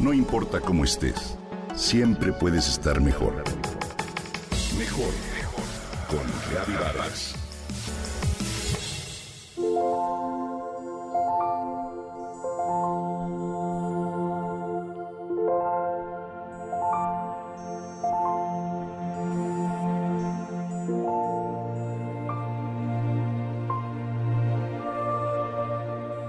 No importa cómo estés, siempre puedes estar mejor. Mejor, mejor. Con Reavivadas.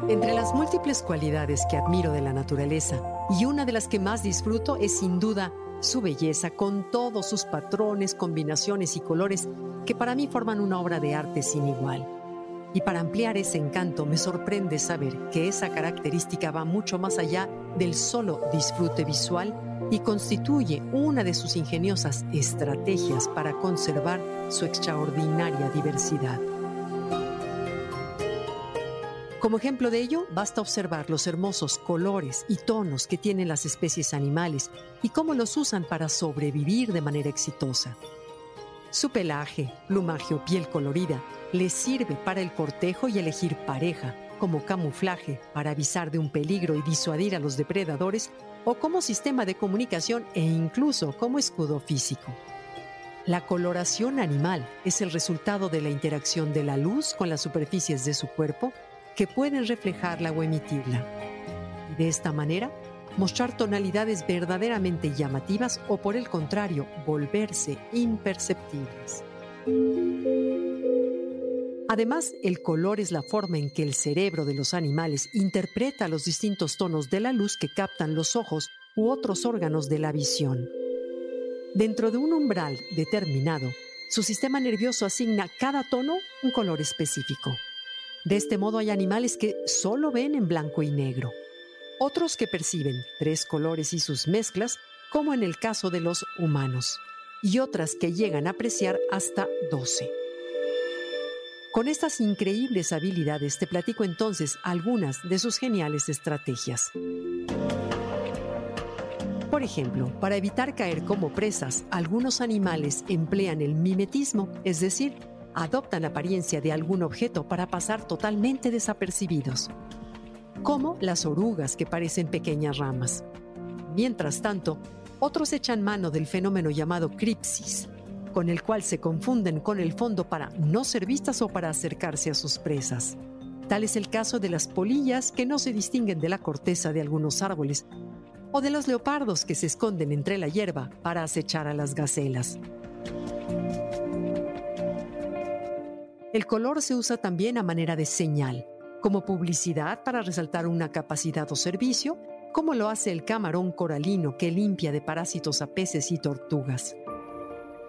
Entre las múltiples cualidades que admiro de la naturaleza, y una de las que más disfruto es sin duda su belleza con todos sus patrones, combinaciones y colores que para mí forman una obra de arte sin igual. Y para ampliar ese encanto me sorprende saber que esa característica va mucho más allá del solo disfrute visual y constituye una de sus ingeniosas estrategias para conservar su extraordinaria diversidad. Como ejemplo de ello, basta observar los hermosos colores y tonos que tienen las especies animales y cómo los usan para sobrevivir de manera exitosa. Su pelaje, plumaje o piel colorida les sirve para el cortejo y elegir pareja, como camuflaje para avisar de un peligro y disuadir a los depredadores, o como sistema de comunicación e incluso como escudo físico. La coloración animal es el resultado de la interacción de la luz con las superficies de su cuerpo que pueden reflejarla o emitirla. Y de esta manera, mostrar tonalidades verdaderamente llamativas o por el contrario, volverse imperceptibles. Además, el color es la forma en que el cerebro de los animales interpreta los distintos tonos de la luz que captan los ojos u otros órganos de la visión. Dentro de un umbral determinado, su sistema nervioso asigna cada tono un color específico. De este modo hay animales que solo ven en blanco y negro, otros que perciben tres colores y sus mezclas, como en el caso de los humanos, y otras que llegan a apreciar hasta 12. Con estas increíbles habilidades te platico entonces algunas de sus geniales estrategias. Por ejemplo, para evitar caer como presas, algunos animales emplean el mimetismo, es decir, adoptan apariencia de algún objeto para pasar totalmente desapercibidos, como las orugas que parecen pequeñas ramas. Mientras tanto, otros echan mano del fenómeno llamado cripsis, con el cual se confunden con el fondo para no ser vistas o para acercarse a sus presas. Tal es el caso de las polillas que no se distinguen de la corteza de algunos árboles, o de los leopardos que se esconden entre la hierba para acechar a las gacelas. El color se usa también a manera de señal, como publicidad para resaltar una capacidad o servicio, como lo hace el camarón coralino que limpia de parásitos a peces y tortugas.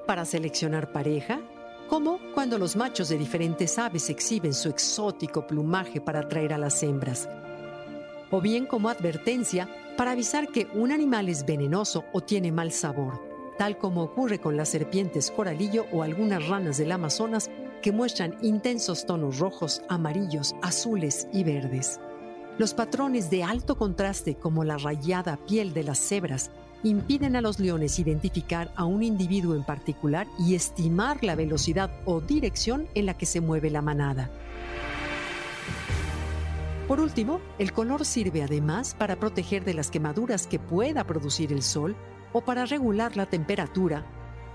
Para seleccionar pareja, como cuando los machos de diferentes aves exhiben su exótico plumaje para atraer a las hembras. O bien como advertencia para avisar que un animal es venenoso o tiene mal sabor, tal como ocurre con las serpientes coralillo o algunas ranas del Amazonas que muestran intensos tonos rojos, amarillos, azules y verdes. Los patrones de alto contraste como la rayada piel de las cebras impiden a los leones identificar a un individuo en particular y estimar la velocidad o dirección en la que se mueve la manada. Por último, el color sirve además para proteger de las quemaduras que pueda producir el sol o para regular la temperatura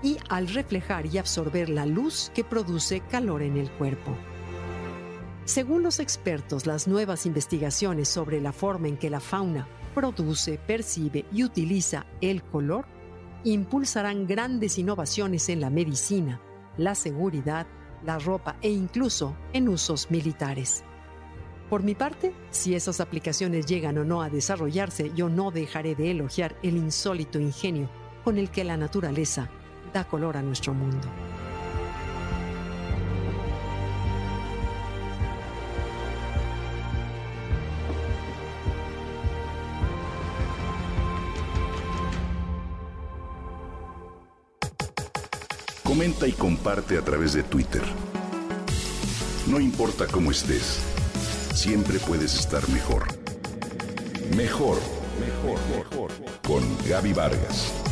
y al reflejar y absorber la luz que produce calor en el cuerpo. Según los expertos, las nuevas investigaciones sobre la forma en que la fauna produce, percibe y utiliza el color impulsarán grandes innovaciones en la medicina, la seguridad, la ropa e incluso en usos militares. Por mi parte, si esas aplicaciones llegan o no a desarrollarse, yo no dejaré de elogiar el insólito ingenio con el que la naturaleza da color a nuestro mundo. Comenta y comparte a través de Twitter. No importa cómo estés, siempre puedes estar mejor. Mejor, mejor, mejor. Con Gaby Vargas.